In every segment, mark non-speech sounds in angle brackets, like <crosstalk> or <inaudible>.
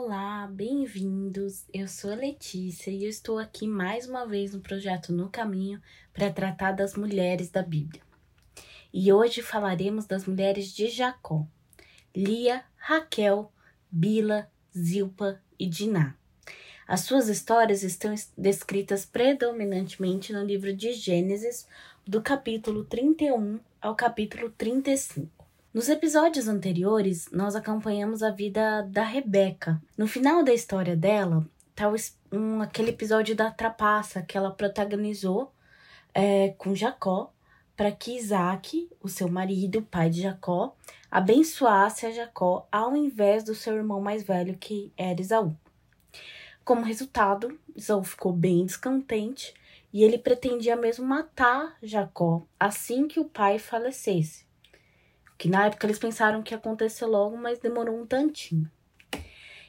Olá, bem-vindos. Eu sou a Letícia e eu estou aqui mais uma vez no projeto No Caminho para tratar das mulheres da Bíblia. E hoje falaremos das mulheres de Jacó: Lia, Raquel, Bila, Zilpa e Diná. As suas histórias estão descritas predominantemente no livro de Gênesis, do capítulo 31 ao capítulo 35. Nos episódios anteriores, nós acompanhamos a vida da Rebeca. No final da história dela, tá um, aquele episódio da trapaça que ela protagonizou é, com Jacó, para que Isaac, o seu marido, pai de Jacó, abençoasse a Jacó ao invés do seu irmão mais velho, que era Esaú. Como resultado, Esaú ficou bem descontente e ele pretendia mesmo matar Jacó assim que o pai falecesse que na época eles pensaram que ia acontecer logo, mas demorou um tantinho.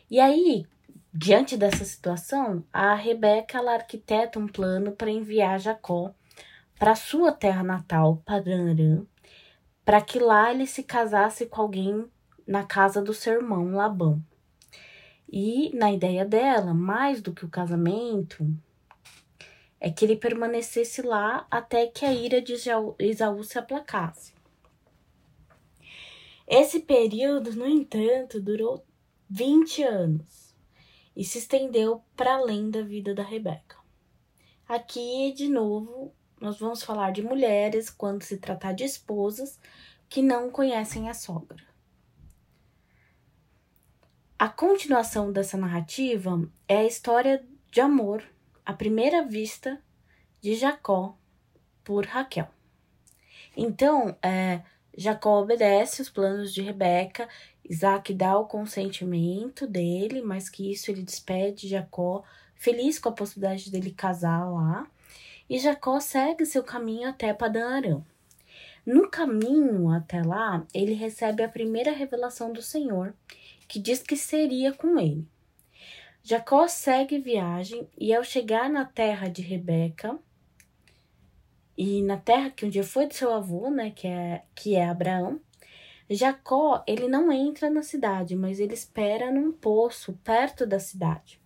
E aí, diante dessa situação, a Rebeca ela arquiteta um plano para enviar Jacó para sua terra natal, Padan para que lá ele se casasse com alguém na casa do seu irmão Labão. E na ideia dela, mais do que o casamento, é que ele permanecesse lá até que a ira de Esaú se aplacasse. Esse período, no entanto, durou 20 anos e se estendeu para além da vida da Rebeca. Aqui, de novo, nós vamos falar de mulheres quando se tratar de esposas que não conhecem a sogra. A continuação dessa narrativa é a história de amor à primeira vista de Jacó por Raquel. Então, é, Jacó obedece os planos de Rebeca, Isaac dá o consentimento dele, mas que isso ele despede Jacó, feliz com a possibilidade dele casar lá, e Jacó segue seu caminho até Aram. No caminho até lá, ele recebe a primeira revelação do Senhor, que diz que seria com ele. Jacó segue viagem e ao chegar na terra de Rebeca, e na terra que um dia foi de seu avô, né, que é, que é Abraão, Jacó, ele não entra na cidade, mas ele espera num poço perto da cidade.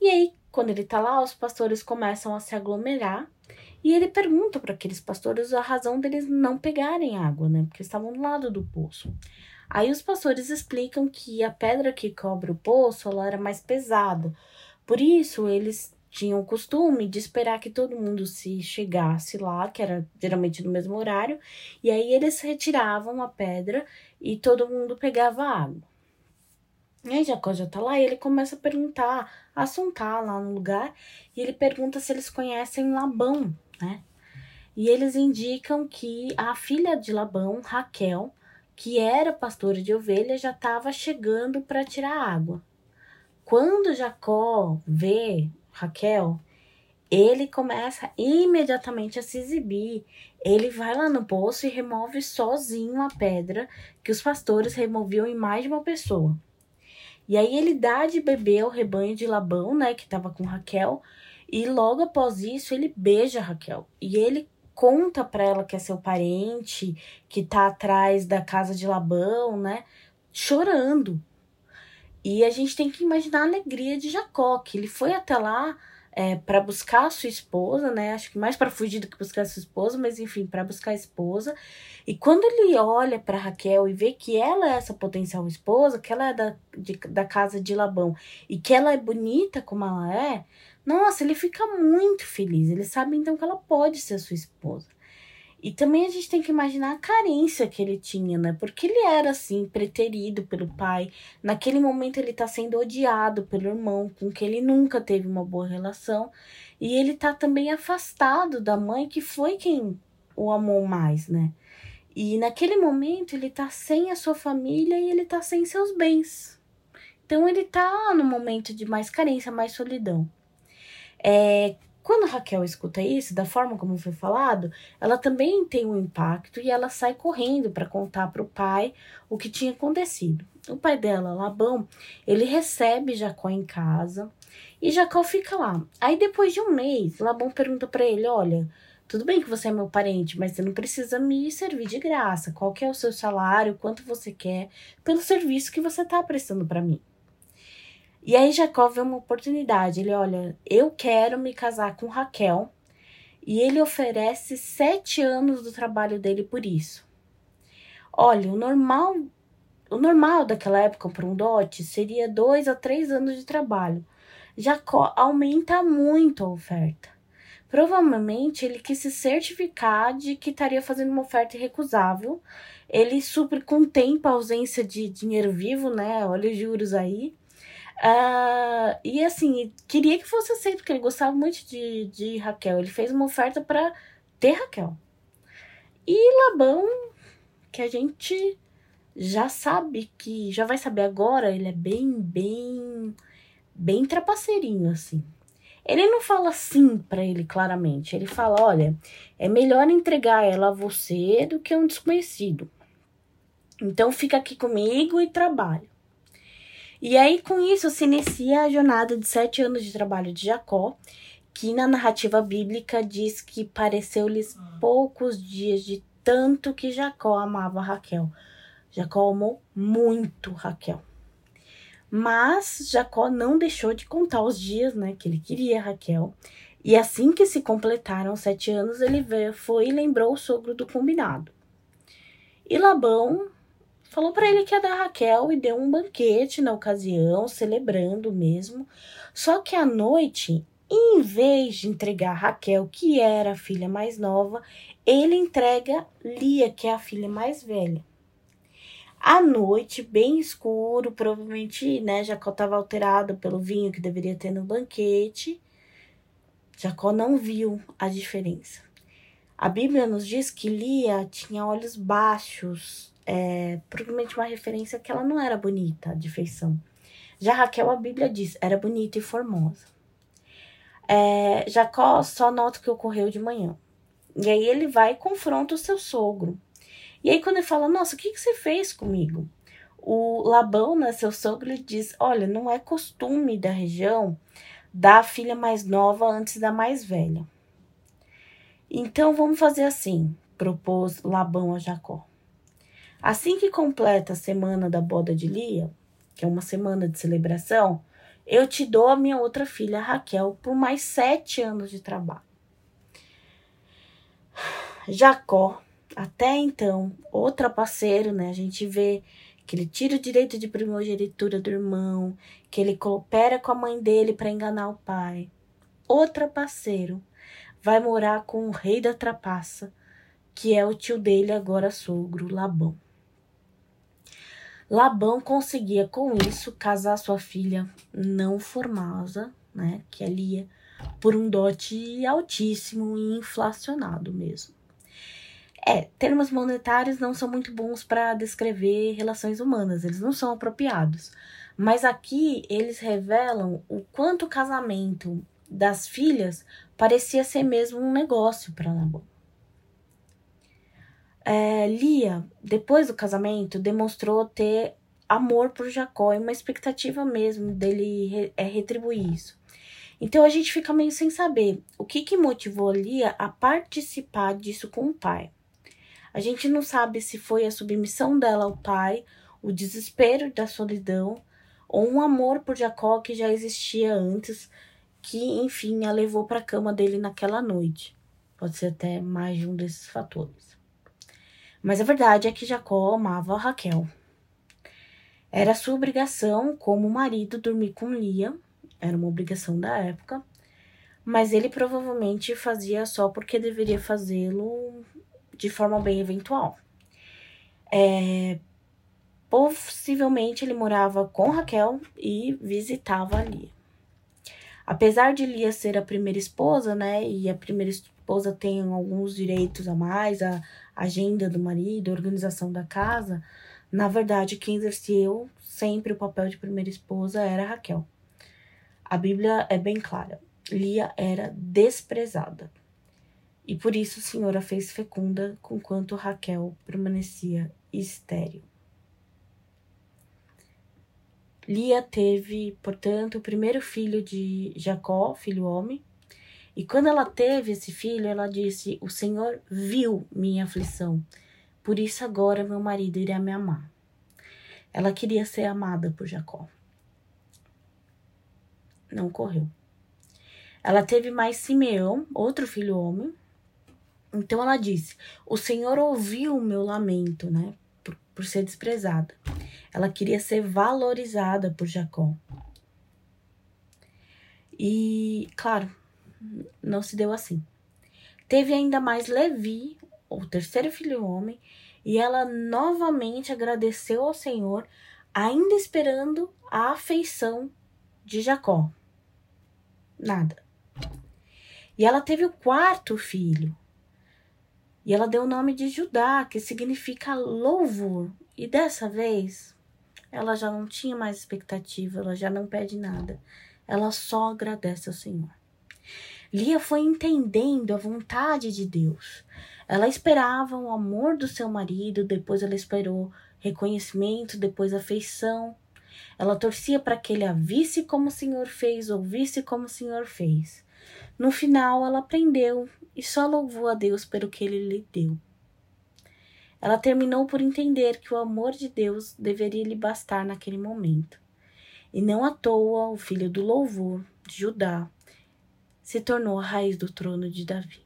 E aí, quando ele tá lá, os pastores começam a se aglomerar e ele pergunta para aqueles pastores a razão deles não pegarem água, né? Porque estavam do lado do poço. Aí os pastores explicam que a pedra que cobre o poço ela era mais pesada. Por isso, eles tinham o costume de esperar que todo mundo se chegasse lá, que era geralmente no mesmo horário, e aí eles retiravam a pedra e todo mundo pegava água. E aí Jacó já tá lá e ele começa a perguntar, a assuntar lá no lugar, e ele pergunta se eles conhecem Labão, né? E eles indicam que a filha de Labão, Raquel, que era pastora de ovelhas, já estava chegando para tirar água. Quando Jacó vê Raquel, ele começa imediatamente a se exibir. Ele vai lá no poço e remove sozinho a pedra que os pastores removiam em mais de uma pessoa. E aí ele dá de beber ao rebanho de Labão, né, que estava com Raquel, e logo após isso ele beija Raquel. E ele conta para ela que é seu parente, que tá atrás da casa de Labão, né, chorando. E a gente tem que imaginar a alegria de Jacó, que ele foi até lá é, para buscar a sua esposa, né? Acho que mais para fugir do que buscar a sua esposa, mas enfim, para buscar a esposa. E quando ele olha para Raquel e vê que ela é essa potencial esposa, que ela é da, de, da casa de Labão e que ela é bonita como ela é, nossa, ele fica muito feliz. Ele sabe então que ela pode ser sua esposa. E também a gente tem que imaginar a carência que ele tinha, né? Porque ele era assim, preterido pelo pai. Naquele momento ele tá sendo odiado pelo irmão, com quem ele nunca teve uma boa relação. E ele tá também afastado da mãe, que foi quem o amou mais, né? E naquele momento ele tá sem a sua família e ele tá sem seus bens. Então ele tá no momento de mais carência, mais solidão. É, quando Raquel escuta isso, da forma como foi falado, ela também tem um impacto e ela sai correndo para contar para o pai o que tinha acontecido. O pai dela, Labão, ele recebe Jacó em casa e Jacó fica lá. Aí depois de um mês, Labão pergunta para ele: Olha, tudo bem que você é meu parente, mas você não precisa me servir de graça. Qual que é o seu salário? Quanto você quer pelo serviço que você está prestando para mim? E aí Jacó vê uma oportunidade. Ele olha, eu quero me casar com Raquel. E ele oferece sete anos do trabalho dele por isso. Olha, o normal, o normal daquela época para um dote seria dois a três anos de trabalho. Jacó aumenta muito a oferta. Provavelmente ele quis se certificar de que estaria fazendo uma oferta irrecusável. Ele supre com tempo a ausência de dinheiro vivo, né? Olha os juros aí. Uh, e assim, queria que fosse aceito, porque ele gostava muito de, de Raquel. Ele fez uma oferta para ter Raquel. E Labão, que a gente já sabe que, já vai saber agora, ele é bem, bem, bem trapaceirinho, assim. Ele não fala sim para ele claramente. Ele fala: olha, é melhor entregar ela a você do que a um desconhecido. Então fica aqui comigo e trabalha. E aí, com isso, se inicia a jornada de sete anos de trabalho de Jacó, que na narrativa bíblica diz que pareceu-lhes poucos dias de tanto que Jacó amava Raquel. Jacó amou muito Raquel. Mas Jacó não deixou de contar os dias, né, que ele queria Raquel. E assim que se completaram sete anos, ele veio, foi e lembrou o sogro do combinado. E Labão falou para ele que ia dar Raquel e deu um banquete na ocasião, celebrando mesmo. Só que à noite, em vez de entregar Raquel, que era a filha mais nova, ele entrega Lia, que é a filha mais velha. À noite, bem escuro, provavelmente, né, Jacó estava alterado pelo vinho que deveria ter no banquete. Jacó não viu a diferença. A Bíblia nos diz que Lia tinha olhos baixos, é, provavelmente uma referência que ela não era bonita de feição. Já Raquel, a Bíblia diz, era bonita e formosa. É, Jacó só nota o que ocorreu de manhã. E aí ele vai e confronta o seu sogro. E aí quando ele fala, nossa, o que, que você fez comigo? O Labão, né, seu sogro, ele diz, olha, não é costume da região dar a filha mais nova antes da mais velha. Então vamos fazer assim, propôs Labão a Jacó. Assim que completa a semana da boda de Lia, que é uma semana de celebração, eu te dou a minha outra filha, Raquel, por mais sete anos de trabalho. Jacó, até então, outra parceiro, né? A gente vê que ele tira o direito de primogenitura do irmão, que ele coopera com a mãe dele para enganar o pai. Outra parceiro vai morar com o rei da trapaça, que é o tio dele, agora sogro, Labão. Labão conseguia com isso casar sua filha não formosa, né, que é Lia, por um dote altíssimo e inflacionado mesmo. É, termos monetários não são muito bons para descrever relações humanas, eles não são apropriados. Mas aqui eles revelam o quanto o casamento das filhas parecia ser mesmo um negócio para Labão. É, Lia, depois do casamento, demonstrou ter amor por Jacó e uma expectativa mesmo dele re, é, retribuir isso. Então a gente fica meio sem saber o que, que motivou Lia a participar disso com o pai. A gente não sabe se foi a submissão dela ao pai, o desespero da solidão, ou um amor por Jacó que já existia antes, que enfim a levou para a cama dele naquela noite. Pode ser até mais de um desses fatores. Mas a verdade é que Jacó amava Raquel. Era sua obrigação, como marido, dormir com Lia, era uma obrigação da época, mas ele provavelmente fazia só porque deveria fazê-lo de forma bem eventual. É, possivelmente ele morava com Raquel e visitava Lia. Apesar de Lia ser a primeira esposa, né, e a primeira esposa tem alguns direitos a mais, a, agenda do marido, organização da casa, na verdade, quem exerceu sempre o papel de primeira esposa era Raquel. A Bíblia é bem clara. Lia era desprezada. E por isso o Senhor a fez fecunda, conquanto Raquel permanecia estéril. Lia teve, portanto, o primeiro filho de Jacó, filho homem, e quando ela teve esse filho, ela disse: O Senhor viu minha aflição, por isso agora meu marido irá me amar. Ela queria ser amada por Jacó. não correu. Ela teve mais Simeão, outro filho homem. Então ela disse: O Senhor ouviu o meu lamento, né? Por, por ser desprezada. Ela queria ser valorizada por Jacó. E, claro, não se deu assim. Teve ainda mais Levi, o terceiro filho homem, e ela novamente agradeceu ao Senhor, ainda esperando a afeição de Jacó. Nada. E ela teve o quarto filho. E ela deu o nome de Judá, que significa louvor. E dessa vez, ela já não tinha mais expectativa, ela já não pede nada. Ela só agradece ao Senhor. Lia foi entendendo a vontade de Deus. Ela esperava o amor do seu marido, depois ela esperou reconhecimento, depois afeição. Ela torcia para que ele a visse como o Senhor fez, ouvisse como o Senhor fez. No final, ela aprendeu e só louvou a Deus pelo que ele lhe deu. Ela terminou por entender que o amor de Deus deveria lhe bastar naquele momento. E não à toa o filho do louvor, Judá, se tornou a raiz do trono de Davi.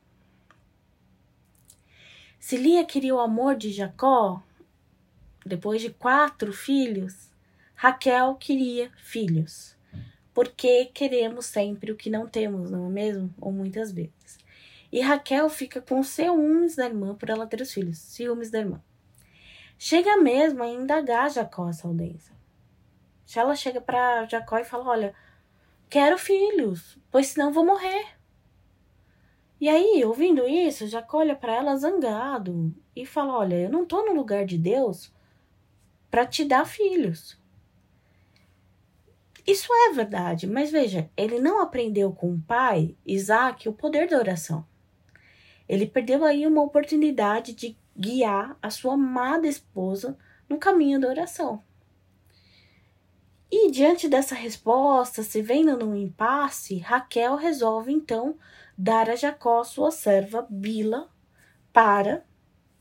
Se Lia queria o amor de Jacó, depois de quatro filhos, Raquel queria filhos. Porque queremos sempre o que não temos, não é mesmo? Ou muitas vezes. E Raquel fica com ciúmes da irmã por ela ter os filhos, ciúmes da irmã. Chega mesmo a indagar Jacó essa audiência. Se ela chega para Jacó e fala: Olha, quero filhos, pois senão vou morrer. E aí, ouvindo isso, Jacó olha para ela zangado e fala: Olha, eu não tô no lugar de Deus para te dar filhos. Isso é verdade, mas veja, ele não aprendeu com o pai, Isaac, o poder da oração. Ele perdeu aí uma oportunidade de guiar a sua amada esposa no caminho da oração. E diante dessa resposta, se vendo num impasse, Raquel resolve então dar a Jacó sua serva Bila para,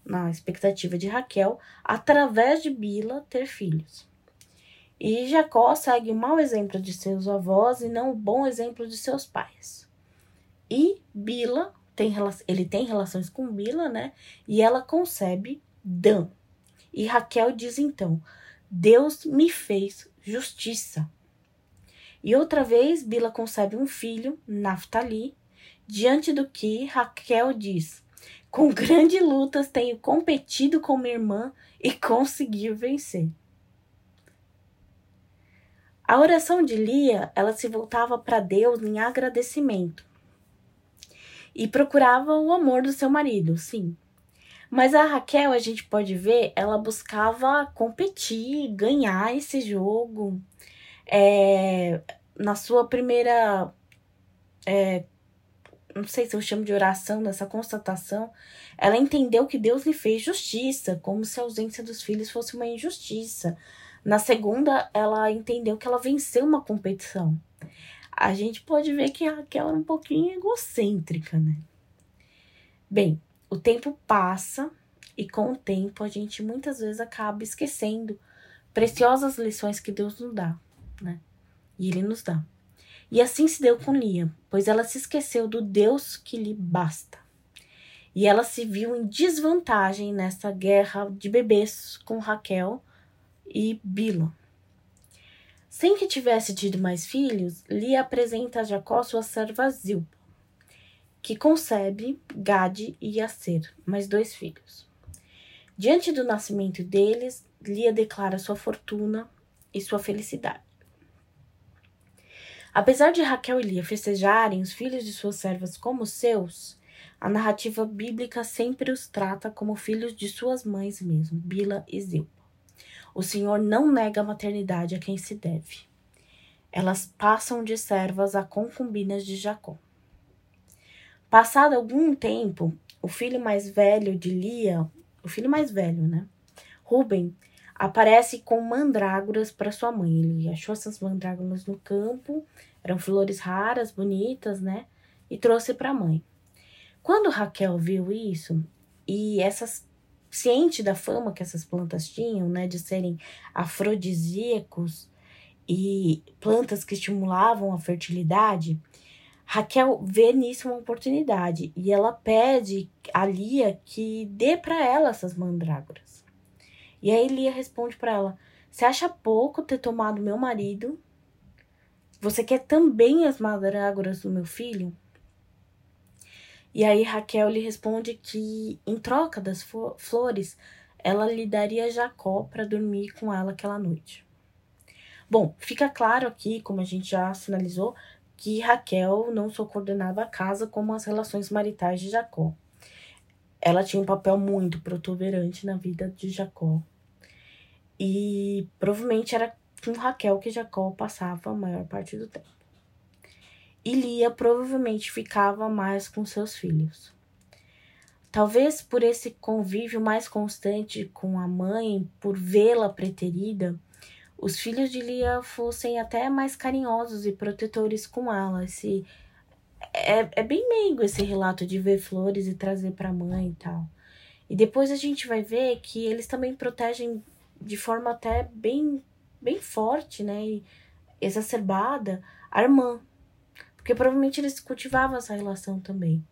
na expectativa de Raquel, através de Bila ter filhos. E Jacó segue o mau exemplo de seus avós e não o bom exemplo de seus pais. E Bila tem ele tem relações com Bila, né? E ela concebe Dan. E Raquel diz então: Deus me fez justiça. E outra vez, Bila concebe um filho, Naftali, diante do que Raquel diz: Com grandes lutas tenho competido com minha irmã e consegui vencer. A oração de Lia, ela se voltava para Deus em agradecimento. E procurava o amor do seu marido, sim. Mas a Raquel, a gente pode ver, ela buscava competir, ganhar esse jogo. É, na sua primeira. É, não sei se eu chamo de oração, dessa constatação, ela entendeu que Deus lhe fez justiça, como se a ausência dos filhos fosse uma injustiça. Na segunda, ela entendeu que ela venceu uma competição. A gente pode ver que a Raquel era um pouquinho egocêntrica, né? Bem, o tempo passa e com o tempo a gente muitas vezes acaba esquecendo preciosas lições que Deus nos dá, né? E Ele nos dá. E assim se deu com Lia, pois ela se esqueceu do Deus que lhe basta. E ela se viu em desvantagem nessa guerra de bebês com Raquel e Bila. Sem que tivesse tido mais filhos, Lia apresenta a Jacó sua serva Zilpa que concebe Gade e Aser, mais dois filhos. Diante do nascimento deles, Lia declara sua fortuna e sua felicidade. Apesar de Raquel e Lia festejarem os filhos de suas servas como seus, a narrativa bíblica sempre os trata como filhos de suas mães mesmo, Bila e Zilpa. O Senhor não nega a maternidade a quem se deve. Elas passam de servas a concubinas de Jacó. Passado algum tempo, o filho mais velho de Lia, o filho mais velho, né? Ruben, aparece com mandrágoras para sua mãe. Ele achou essas mandrágoras no campo, eram flores raras, bonitas, né? E trouxe para a mãe. Quando Raquel viu isso, e essas ciente da fama que essas plantas tinham, né, de serem afrodisíacos, e plantas que estimulavam a fertilidade, Raquel vê nisso uma oportunidade e ela pede a Lia que dê para ela essas mandrágoras. E aí Lia responde para ela: Você acha pouco ter tomado meu marido? Você quer também as mandrágoras do meu filho? E aí Raquel lhe responde que, em troca das flores, ela lhe daria Jacó para dormir com ela aquela noite. Bom, fica claro aqui, como a gente já sinalizou, que Raquel não só coordenava a casa como as relações maritais de Jacó. Ela tinha um papel muito protuberante na vida de Jacó. E provavelmente era com Raquel que Jacó passava a maior parte do tempo e Lia provavelmente ficava mais com seus filhos. Talvez por esse convívio mais constante com a mãe, por vê-la preterida, os filhos de Lia fossem até mais carinhosos e protetores com ela. Esse, é, é bem meigo esse relato de ver flores e trazer para a mãe e tal. E depois a gente vai ver que eles também protegem de forma até bem, bem forte, né? E exacerbada a irmã, porque provavelmente eles cultivavam essa relação também.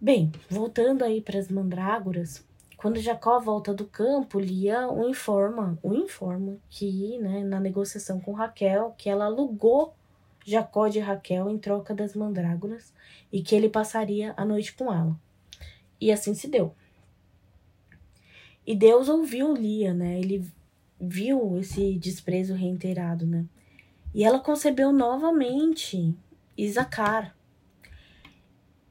Bem, voltando aí para as mandrágoras, quando Jacó volta do campo, Lia o informa, o informa que, né, na negociação com Raquel, que ela alugou Jacó de Raquel em troca das mandrágoras e que ele passaria a noite com ela. E assim se deu. E Deus ouviu Lia, né? Ele viu esse desprezo reiterado, né? E ela concebeu novamente Isacar.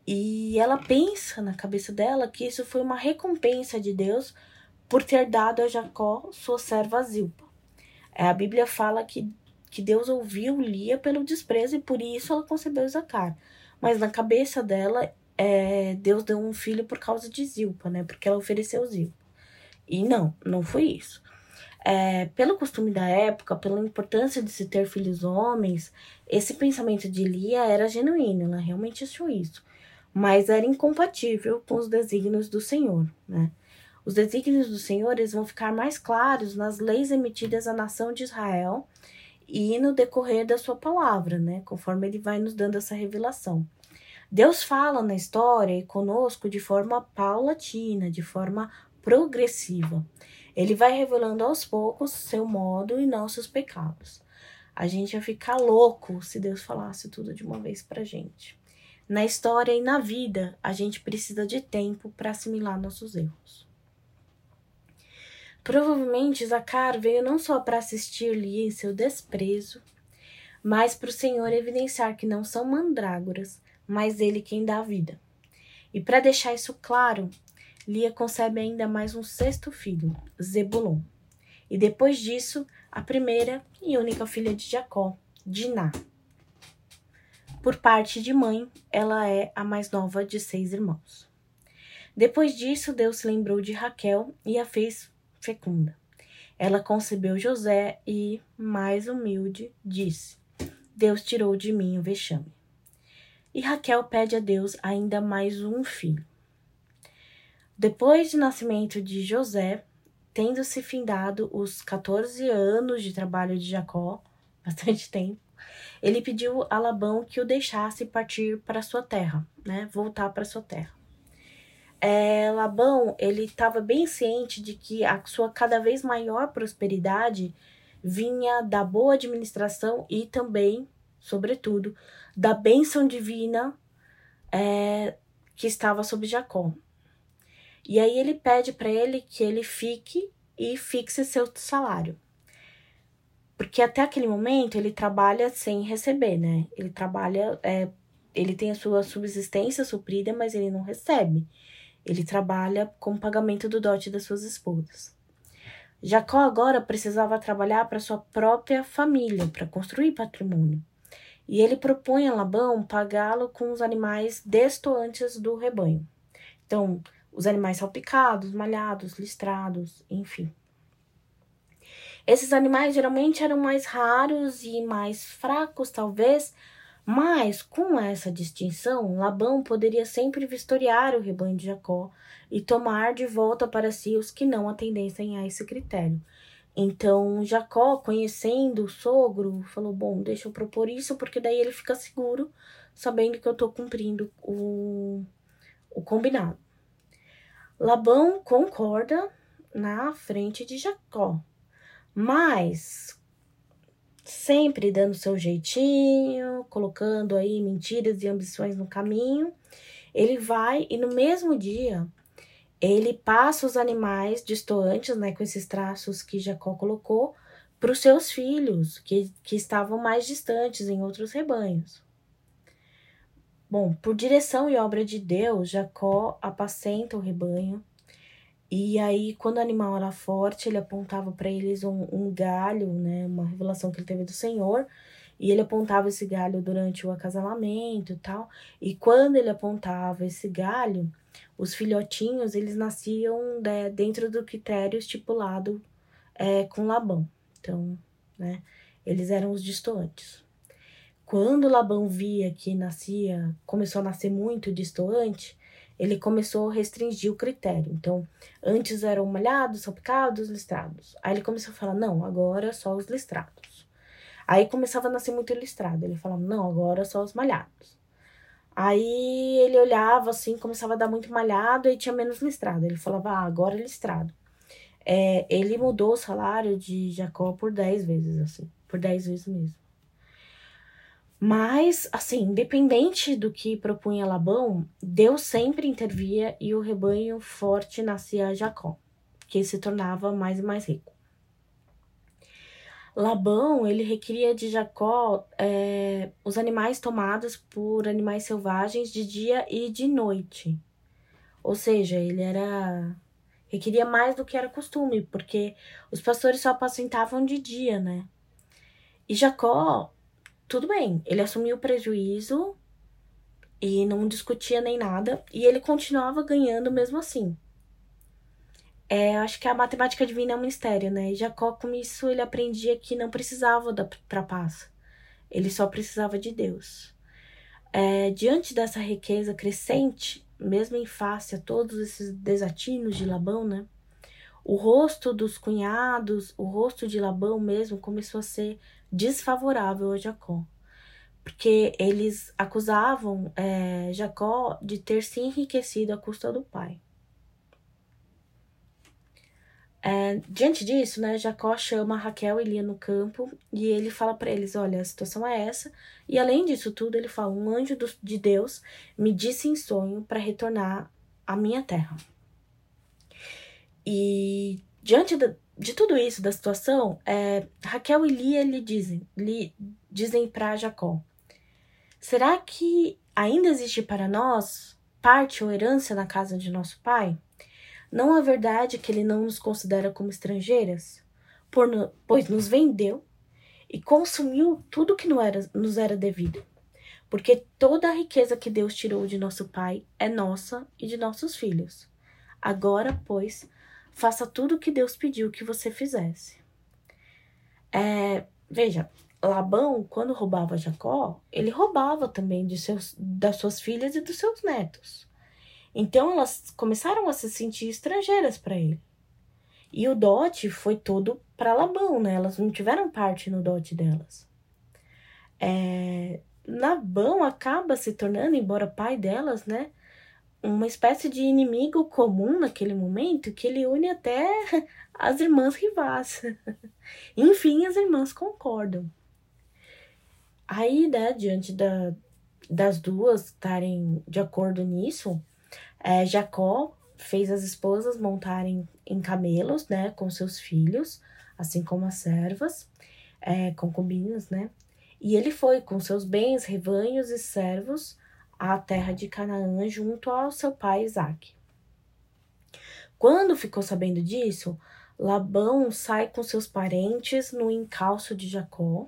E ela pensa na cabeça dela que isso foi uma recompensa de Deus por ter dado a Jacó sua serva Zilpa. É, a Bíblia fala que, que Deus ouviu Lia pelo desprezo e por isso ela concebeu Isacar. Mas na cabeça dela, é, Deus deu um filho por causa de Zilpa, né? Porque ela ofereceu Zilpa. E não, não foi isso é, pelo costume da época, pela importância de se ter filhos homens, esse pensamento de Lia era genuíno, ela realmente achou isso, mas era incompatível com os desígnios do Senhor, né? Os desígnios do Senhor eles vão ficar mais claros nas leis emitidas à nação de Israel e no decorrer da sua palavra, né? Conforme ele vai nos dando essa revelação. Deus fala na história e conosco de forma paulatina, de forma progressiva. Ele vai revelando aos poucos seu modo e nossos pecados. A gente ia ficar louco se Deus falasse tudo de uma vez pra gente. Na história e na vida, a gente precisa de tempo para assimilar nossos erros. Provavelmente Zacar veio não só para assistir-lhe em seu desprezo, mas para o Senhor evidenciar que não são mandrágoras, mas ele quem dá a vida. E para deixar isso claro, Lia concebe ainda mais um sexto filho, Zebulon. E depois disso, a primeira e única filha de Jacó, Diná. Por parte de mãe, ela é a mais nova de seis irmãos. Depois disso, Deus se lembrou de Raquel e a fez fecunda. Ela concebeu José e, mais humilde, disse: Deus tirou de mim o vexame. E Raquel pede a Deus ainda mais um filho. Depois do nascimento de José, tendo-se findado os 14 anos de trabalho de Jacó, <laughs> bastante tempo, ele pediu a Labão que o deixasse partir para sua terra, né? Voltar para sua terra. É, Labão, ele estava bem ciente de que a sua cada vez maior prosperidade vinha da boa administração e também, sobretudo, da bênção divina é, que estava sobre Jacó. E aí ele pede para ele que ele fique e fixe seu salário. Porque até aquele momento ele trabalha sem receber, né? Ele trabalha, é, ele tem a sua subsistência suprida, mas ele não recebe. Ele trabalha com pagamento do dote das suas esposas. Jacó agora precisava trabalhar para sua própria família, para construir patrimônio. E ele propõe a Labão pagá-lo com os animais destoantes do rebanho. Então, os animais salpicados, malhados, listrados, enfim. Esses animais geralmente eram mais raros e mais fracos, talvez, mas com essa distinção, Labão poderia sempre vistoriar o rebanho de Jacó e tomar de volta para si os que não atendessem a esse critério. Então Jacó, conhecendo o sogro, falou: Bom, deixa eu propor isso, porque daí ele fica seguro, sabendo que eu tô cumprindo o, o combinado. Labão concorda na frente de Jacó, mas sempre dando seu jeitinho, colocando aí mentiras e ambições no caminho. Ele vai e no mesmo dia ele passa os animais distantes, né, com esses traços que Jacó colocou, para os seus filhos, que, que estavam mais distantes em outros rebanhos. Bom, por direção e obra de Deus, Jacó apacenta o rebanho. E aí, quando o animal era forte, ele apontava para eles um, um galho, né, uma revelação que ele teve do Senhor, e ele apontava esse galho durante o acasalamento e tal. E quando ele apontava esse galho, os filhotinhos eles nasciam né, dentro do critério estipulado é, com Labão. Então, né, eles eram os distantes. Quando Labão via que nascia, começou a nascer muito distante, ele começou a restringir o critério. Então, antes eram malhados, salpicados, listrados. Aí ele começou a falar: não, agora só os listrados. Aí começava a nascer muito listrado. Ele falava: não, agora só os malhados. Aí ele olhava assim, começava a dar muito malhado e tinha menos listrado. Ele falava, ah, agora é listrado. É, ele mudou o salário de Jacó por 10 vezes, assim, por 10 vezes mesmo. Mas, assim, independente do que propunha Labão, Deus sempre intervia e o rebanho forte nascia a Jacó, que se tornava mais e mais rico. Labão, ele requeria de Jacó é, os animais tomados por animais selvagens de dia e de noite. Ou seja, ele era requeria mais do que era costume, porque os pastores só apacentavam de dia, né? E Jacó, tudo bem, ele assumiu o prejuízo e não discutia nem nada, e ele continuava ganhando mesmo assim. É, acho que a matemática divina é um mistério, né? E Jacó, com isso, ele aprendia que não precisava da trapaça. Ele só precisava de Deus. É, diante dessa riqueza crescente, mesmo em face a todos esses desatinos de Labão, né? O rosto dos cunhados, o rosto de Labão mesmo, começou a ser desfavorável a Jacó. Porque eles acusavam é, Jacó de ter se enriquecido à custa do pai. É, diante disso, né, Jacó chama Raquel e Lia no campo e ele fala para eles: Olha, a situação é essa. E além disso tudo, ele fala: Um anjo do, de Deus me disse em sonho para retornar à minha terra. E diante de, de tudo isso, da situação, é, Raquel e Lia lhe dizem, lhe dizem para Jacó: Será que ainda existe para nós parte ou herança na casa de nosso pai? Não é verdade que ele não nos considera como estrangeiras? No, pois nos vendeu e consumiu tudo que não era, nos era devido. Porque toda a riqueza que Deus tirou de nosso pai é nossa e de nossos filhos. Agora, pois, faça tudo o que Deus pediu que você fizesse. É, veja, Labão, quando roubava Jacó, ele roubava também de seus, das suas filhas e dos seus netos. Então elas começaram a se sentir estrangeiras para ele. E o dote foi todo para Labão, né? Elas não tiveram parte no dote delas. É, Labão acaba se tornando, embora pai delas, né? Uma espécie de inimigo comum naquele momento que ele une até <laughs> as irmãs rivais. <laughs> Enfim, as irmãs concordam. Aí, né, diante da, das duas estarem de acordo nisso, é, Jacó fez as esposas montarem em camelos, né, com seus filhos, assim como as servas, é, concubinas, né? E ele foi com seus bens, rebanhos e servos à terra de Canaã junto ao seu pai Isaque. Quando ficou sabendo disso, Labão sai com seus parentes no encalço de Jacó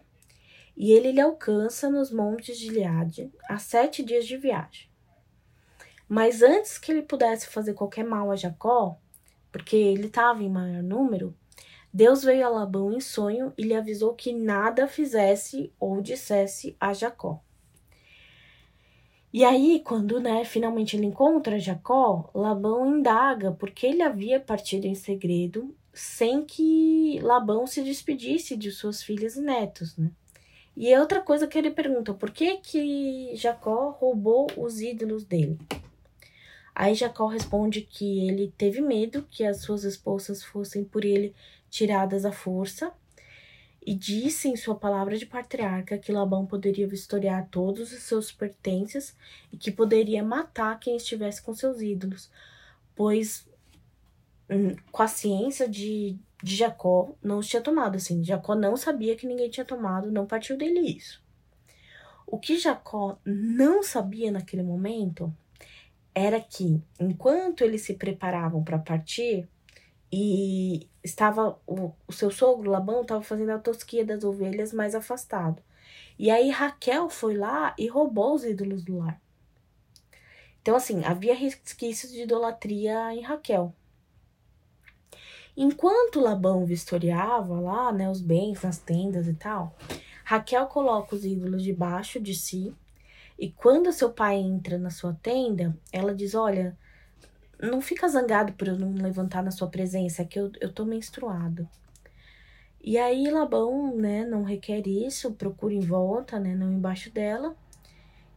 e ele lhe alcança nos montes de Gileade a sete dias de viagem. Mas antes que ele pudesse fazer qualquer mal a Jacó, porque ele estava em maior número, Deus veio a Labão em sonho e lhe avisou que nada fizesse ou dissesse a Jacó. E aí, quando né, finalmente ele encontra Jacó, Labão indaga porque ele havia partido em segredo, sem que Labão se despedisse de suas filhas e netos, né? E é outra coisa que ele pergunta, por que que Jacó roubou os ídolos dele? Aí Jacó responde que ele teve medo que as suas esposas fossem por ele tiradas à força e disse em sua palavra de patriarca que Labão poderia vistoriar todos os seus pertences e que poderia matar quem estivesse com seus ídolos, pois hum, com a ciência de, de Jacó não os tinha tomado assim. Jacó não sabia que ninguém tinha tomado, não partiu dele isso. O que Jacó não sabia naquele momento era que, enquanto eles se preparavam para partir, e estava o, o seu sogro Labão estava fazendo a tosquia das ovelhas mais afastado. E aí Raquel foi lá e roubou os ídolos do lar. Então, assim, havia resquícios de idolatria em Raquel. Enquanto Labão vistoriava lá, né, os bens nas tendas e tal, Raquel coloca os ídolos debaixo de si e quando seu pai entra na sua tenda, ela diz: Olha, não fica zangado por eu não levantar na sua presença, é que eu, eu tô menstruado. E aí Labão, né, não requer isso, procura em volta, né, não embaixo dela,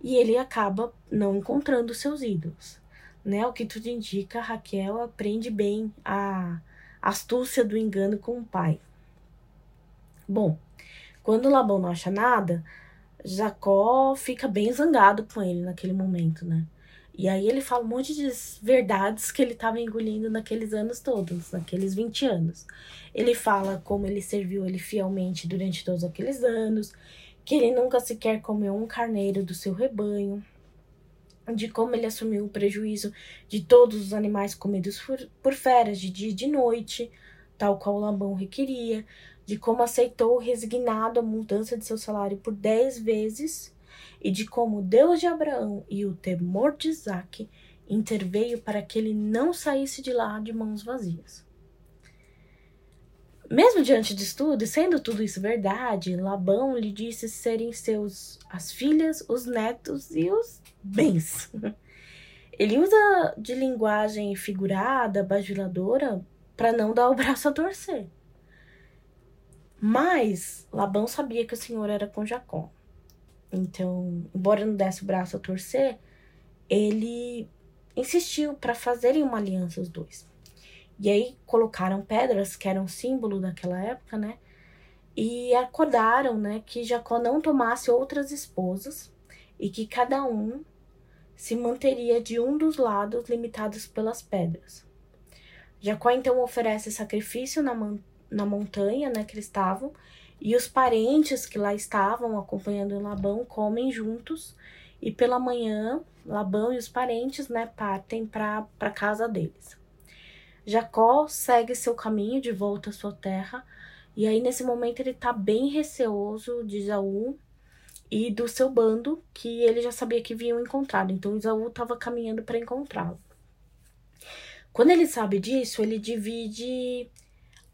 e ele acaba não encontrando seus ídolos. Né, o que tudo indica, Raquel aprende bem a astúcia do engano com o pai. Bom, quando Labão não acha nada, Jacó fica bem zangado com ele naquele momento, né? E aí ele fala um monte de verdades que ele estava engolindo naqueles anos todos, naqueles 20 anos. Ele fala como ele serviu ele fielmente durante todos aqueles anos, que ele nunca sequer comeu um carneiro do seu rebanho, de como ele assumiu o prejuízo de todos os animais comidos por, feras de dia e de noite, tal qual Labão requeria, de como aceitou resignado a mudança de seu salário por dez vezes e de como Deus de Abraão e o temor de Isaac interveio para que ele não saísse de lá de mãos vazias. Mesmo diante de tudo, e sendo tudo isso verdade, Labão lhe disse serem seus as filhas, os netos e os bens. <laughs> Ele usa de linguagem figurada, bajuladora, para não dar o braço a torcer. Mas Labão sabia que o Senhor era com Jacó. Então, embora não desse o braço a torcer, ele insistiu para fazerem uma aliança os dois. E aí colocaram pedras, que eram símbolo daquela época, né? E acordaram, né, que Jacó não tomasse outras esposas e que cada um se manteria de um dos lados limitados pelas pedras. Jacó então oferece sacrifício na, na montanha, né, que eles estavam, e os parentes que lá estavam acompanhando Labão comem juntos, e pela manhã Labão e os parentes, né, partem para a casa deles. Jacó segue seu caminho de volta à sua terra, e aí nesse momento ele tá bem receoso de Isaú e do seu bando, que ele já sabia que vinham encontrado. Então Isaú estava caminhando para encontrá-lo. Quando ele sabe disso, ele divide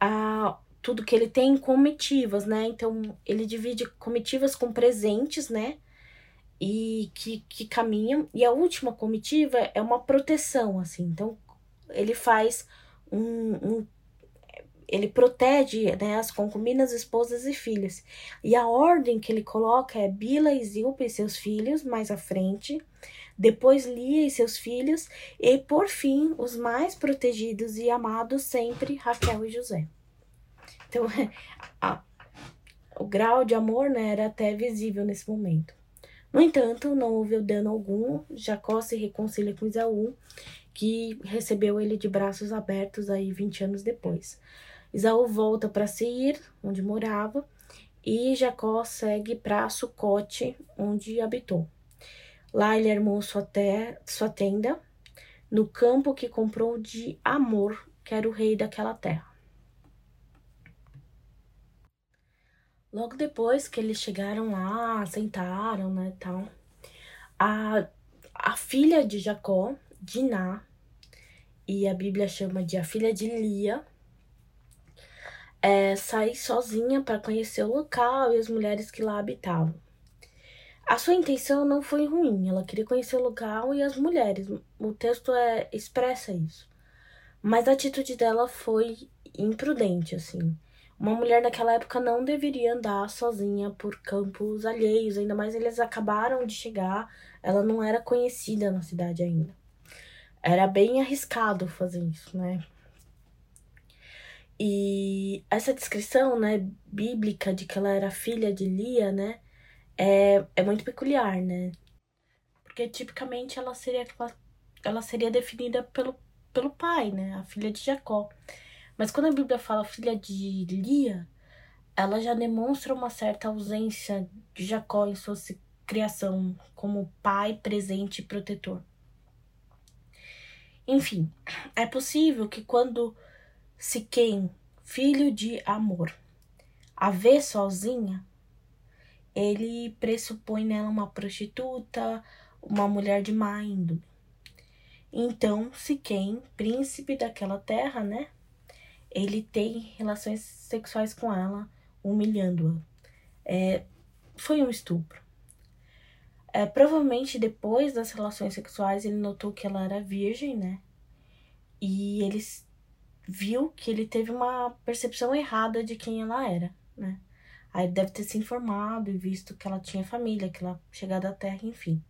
a, tudo que ele tem em comitivas, né? Então, ele divide comitivas com presentes, né? E que, que caminham. E a última comitiva é uma proteção, assim. Então, ele faz um, um ele protege né, as concubinas, esposas e filhas. E a ordem que ele coloca é Bila e Zilpa e seus filhos, mais à frente, depois Lia e seus filhos, e por fim, os mais protegidos e amados sempre, Raquel e José. Então, <laughs> a, o grau de amor né, era até visível nesse momento. No entanto, não houve dano algum. Jacó se reconcilia com Isaú, que recebeu ele de braços abertos aí 20 anos depois. Isaú volta para Seir, onde morava, e Jacó segue para Sucote, onde habitou. Lá ele armou sua, te sua tenda no campo que comprou de Amor, que era o rei daquela terra. Logo depois que eles chegaram lá, sentaram, né, tal, a, a filha de Jacó, Diná, e a Bíblia chama de a filha de Lia, é, sai sozinha para conhecer o local e as mulheres que lá habitavam. A sua intenção não foi ruim, ela queria conhecer o local e as mulheres. O texto é, expressa isso. Mas a atitude dela foi imprudente, assim. Uma mulher naquela época não deveria andar sozinha por campos alheios, ainda mais eles acabaram de chegar, ela não era conhecida na cidade ainda. Era bem arriscado fazer isso, né? E essa descrição, né, bíblica de que ela era filha de Lia, né, é, é muito peculiar, né? Porque tipicamente ela seria ela seria definida pelo, pelo pai, né, a filha de Jacó. Mas quando a Bíblia fala filha de Lia, ela já demonstra uma certa ausência de Jacó em sua criação como pai presente e protetor. Enfim, é possível que quando Siquém, filho de Amor, a vê sozinha, ele pressupõe nela uma prostituta, uma mulher de má índole. Então, Siquém, príncipe daquela terra, né? Ele tem relações sexuais com ela, humilhando-a. É, foi um estupro. É, provavelmente depois das relações sexuais ele notou que ela era virgem, né? E eles viu que ele teve uma percepção errada de quem ela era, né? Aí deve ter se informado e visto que ela tinha família, que ela chegada à Terra, enfim.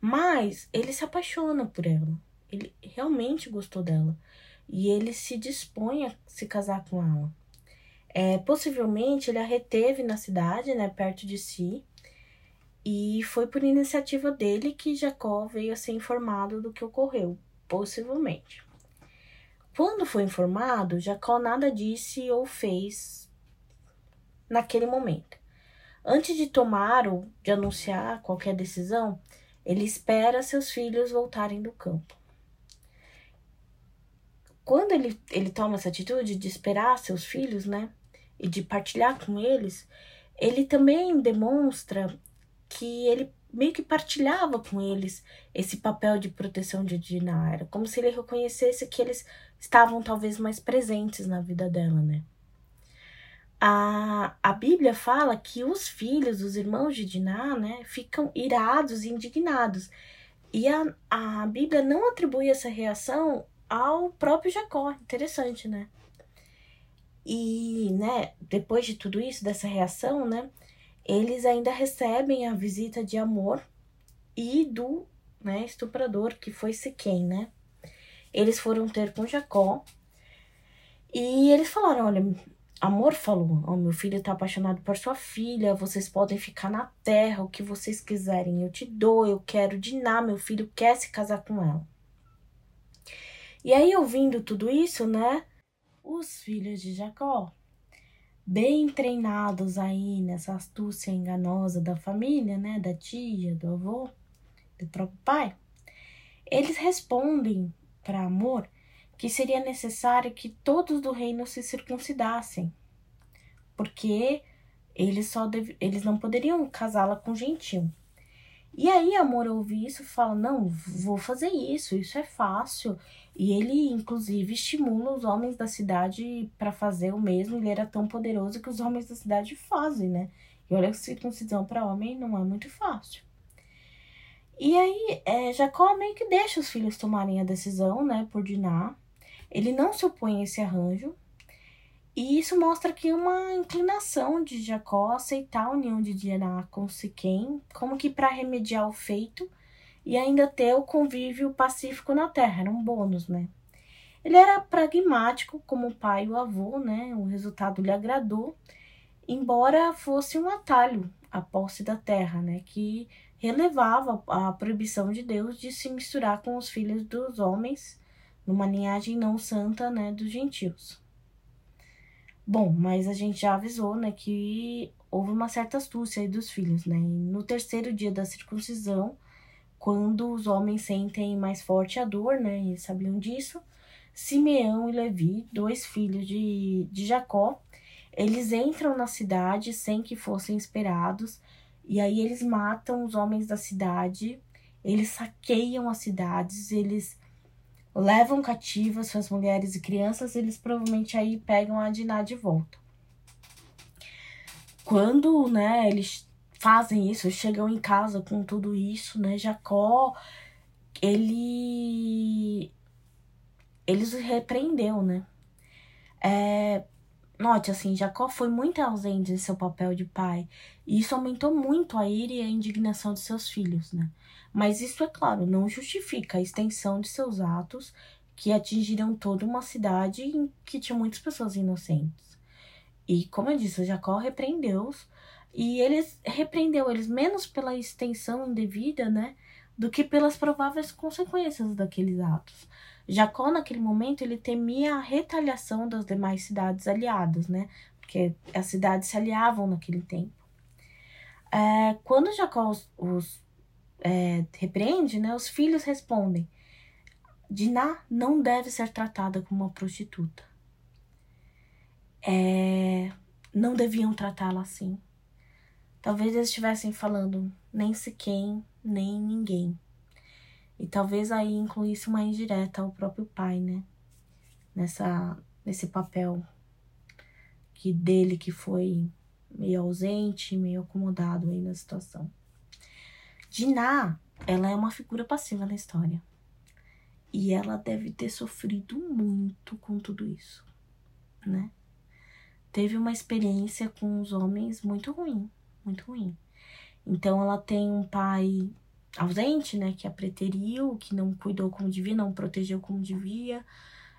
Mas ele se apaixona por ela. Ele realmente gostou dela. E ele se dispõe a se casar com ela. É, possivelmente ele a reteve na cidade, né, perto de si. E foi por iniciativa dele que Jacó veio a ser informado do que ocorreu, possivelmente. Quando foi informado, Jacó nada disse ou fez naquele momento. Antes de tomar ou de anunciar qualquer decisão, ele espera seus filhos voltarem do campo. Quando ele, ele toma essa atitude de esperar seus filhos, né, e de partilhar com eles, ele também demonstra que ele meio que partilhava com eles esse papel de proteção de Diná. Era como se ele reconhecesse que eles estavam talvez mais presentes na vida dela, né? A, a Bíblia fala que os filhos, os irmãos de Diná, né, ficam irados e indignados. E a, a Bíblia não atribui essa reação ao próprio Jacó. Interessante, né? E, né, depois de tudo isso, dessa reação, né, eles ainda recebem a visita de amor e do né, estuprador, que foi Siquém, né? Eles foram ter com Jacó e eles falaram: Olha, amor falou: oh, Meu filho está apaixonado por sua filha, vocês podem ficar na terra, o que vocês quiserem, eu te dou, eu quero Diná, meu filho quer se casar com ela. E aí, ouvindo tudo isso, né? Os filhos de Jacó bem treinados aí nessa astúcia enganosa da família, né, da tia, do avô, do próprio pai, eles respondem para Amor que seria necessário que todos do reino se circuncidassem, porque eles só deve, eles não poderiam casá-la com gentil. E aí Amor ouve isso e fala: "Não, vou fazer isso, isso é fácil". E ele, inclusive, estimula os homens da cidade para fazer o mesmo. Ele era tão poderoso que os homens da cidade fazem, né? E olha que circuncisão para homem não é muito fácil. E aí, é, Jacó meio que deixa os filhos tomarem a decisão, né, por Diná. Ele não se opõe a esse arranjo. E isso mostra que uma inclinação de Jacó aceitar a união de Diná com Siquém, como que para remediar o feito e ainda ter o convívio pacífico na terra, era um bônus, né? Ele era pragmático como o pai e o avô, né? O resultado lhe agradou, embora fosse um atalho a posse da terra, né? Que relevava a proibição de Deus de se misturar com os filhos dos homens numa linhagem não santa, né, dos gentios. Bom, mas a gente já avisou, né, que houve uma certa astúcia aí dos filhos, né? E no terceiro dia da circuncisão, quando os homens sentem mais forte a dor, né? E sabiam disso. Simeão e Levi, dois filhos de, de Jacó, eles entram na cidade sem que fossem esperados, e aí eles matam os homens da cidade, eles saqueiam as cidades, eles levam cativas suas mulheres e crianças, eles provavelmente aí pegam a Diná de volta. Quando, né, eles fazem isso, chegam em casa com tudo isso, né? Jacó, ele. Eles repreendeu, né? É, note, assim, Jacó foi muito ausente em seu papel de pai, e isso aumentou muito a ira e a indignação de seus filhos, né? Mas isso, é claro, não justifica a extensão de seus atos que atingiram toda uma cidade em que tinha muitas pessoas inocentes. E, como eu disse, Jacó repreendeu-os, e eles repreendeu eles menos pela extensão indevida, né, do que pelas prováveis consequências daqueles atos. Jacó, naquele momento, ele temia a retaliação das demais cidades aliadas, né? Porque as cidades se aliavam naquele tempo. É, quando Jacó os, os é, repreende, né, os filhos respondem: Diná não deve ser tratada como uma prostituta. É, não deviam tratá-la assim. Talvez eles estivessem falando nem se quem, nem ninguém. E talvez aí incluísse uma indireta ao próprio pai, né? Nessa, nesse papel que dele que foi meio ausente, meio acomodado aí na situação. Diná, ela é uma figura passiva na história. E ela deve ter sofrido muito com tudo isso, né? Teve uma experiência com os homens muito ruim, muito ruim. Então ela tem um pai ausente, né, que a preteriu, que não cuidou como devia, não protegeu como devia.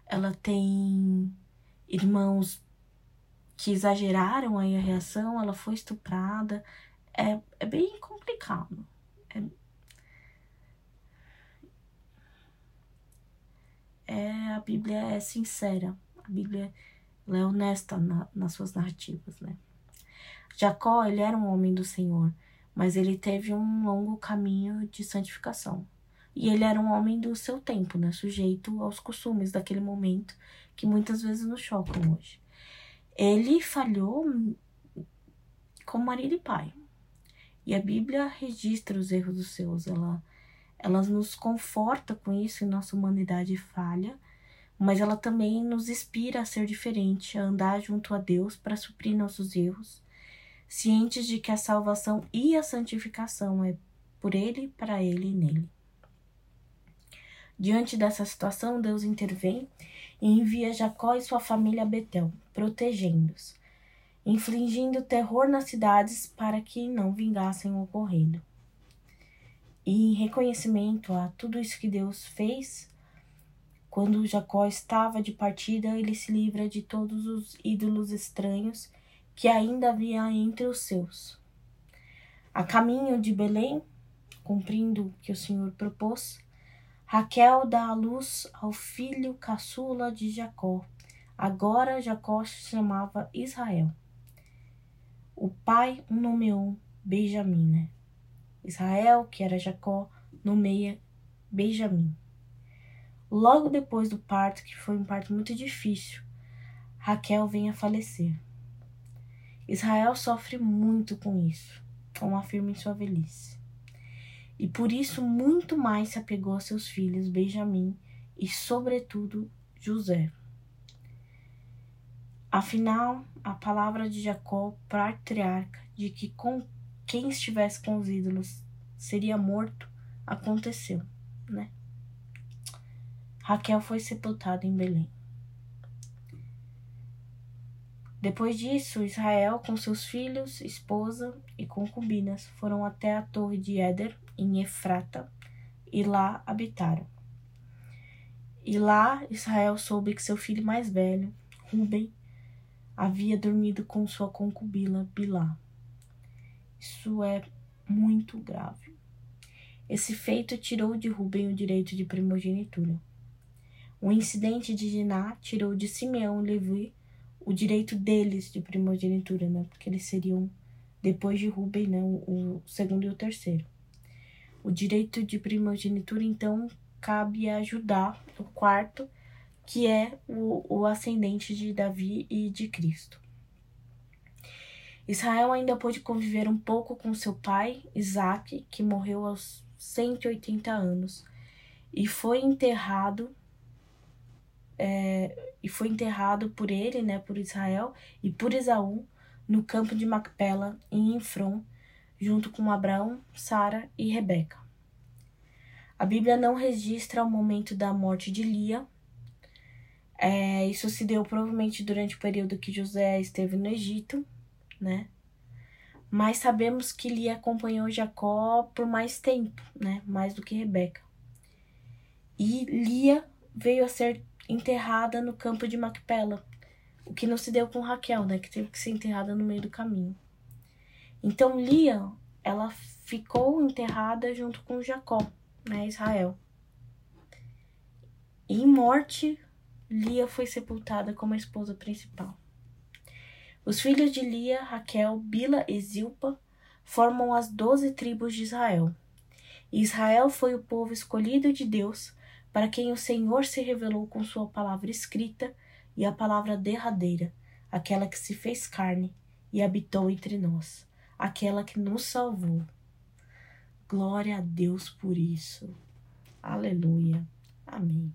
Ela tem irmãos que exageraram aí a reação, ela foi estuprada. É, é bem complicado. É, é, a Bíblia é sincera. A Bíblia é honesta na, nas suas narrativas, né? Jacó, ele era um homem do Senhor mas ele teve um longo caminho de santificação. E ele era um homem do seu tempo, né? Sujeito aos costumes daquele momento, que muitas vezes nos chocam hoje. Ele falhou como marido e pai. E a Bíblia registra os erros dos seus. Ela, ela nos conforta com isso em nossa humanidade falha, mas ela também nos inspira a ser diferente, a andar junto a Deus para suprir nossos erros cientes de que a salvação e a santificação é por ele, para ele e nele. Diante dessa situação, Deus intervém e envia Jacó e sua família a Betel, protegendo-os, infligindo terror nas cidades para que não vingassem o ocorrido. E em reconhecimento a tudo isso que Deus fez, quando Jacó estava de partida, ele se livra de todos os ídolos estranhos que ainda havia entre os seus. A caminho de Belém, cumprindo o que o Senhor propôs, Raquel dá à luz ao filho caçula de Jacó. Agora Jacó se chamava Israel. O pai o nomeou Benjamim, né? Israel, que era Jacó, nomeia Benjamim. Logo depois do parto, que foi um parto muito difícil, Raquel vem a falecer. Israel sofre muito com isso, como afirma em sua velhice. E por isso muito mais se apegou a seus filhos Benjamim e, sobretudo, José. Afinal, a palavra de Jacó, patriarca, de que com quem estivesse com os ídolos seria morto, aconteceu, né? Raquel foi sepultada em Belém. Depois disso, Israel, com seus filhos, esposa e concubinas, foram até a torre de Éder, em Efrata, e lá habitaram. E lá Israel soube que seu filho mais velho, Ruben, havia dormido com sua concubina Bilá. Isso é muito grave. Esse feito tirou de Ruben o direito de primogenitura. O incidente de Diná tirou de Simeão Levi o direito deles de primogenitura, né? Porque eles seriam, depois de Rubem, né? O, o segundo e o terceiro. O direito de primogenitura, então, cabe a Judá, o quarto, que é o, o ascendente de Davi e de Cristo. Israel ainda pôde conviver um pouco com seu pai, Isaac, que morreu aos 180 anos, e foi enterrado é, e foi enterrado por ele, né, por Israel e por Esaú no campo de Macpela em Infron, junto com Abraão, Sara e Rebeca. A Bíblia não registra o momento da morte de Lia. É, isso se deu provavelmente durante o período que José esteve no Egito, né? Mas sabemos que Lia acompanhou Jacó por mais tempo, né? Mais do que Rebeca. E Lia veio a ser enterrada no campo de Macpela, o que não se deu com Raquel, né? Que teve que ser enterrada no meio do caminho. Então Lia, ela ficou enterrada junto com Jacó, né? Israel. E em morte, Lia foi sepultada como a esposa principal. Os filhos de Lia, Raquel, Bila e Zilpa formam as doze tribos de Israel. Israel foi o povo escolhido de Deus, para quem o Senhor se revelou com sua palavra escrita e a palavra derradeira, aquela que se fez carne e habitou entre nós, aquela que nos salvou. Glória a Deus por isso. Aleluia. Amém.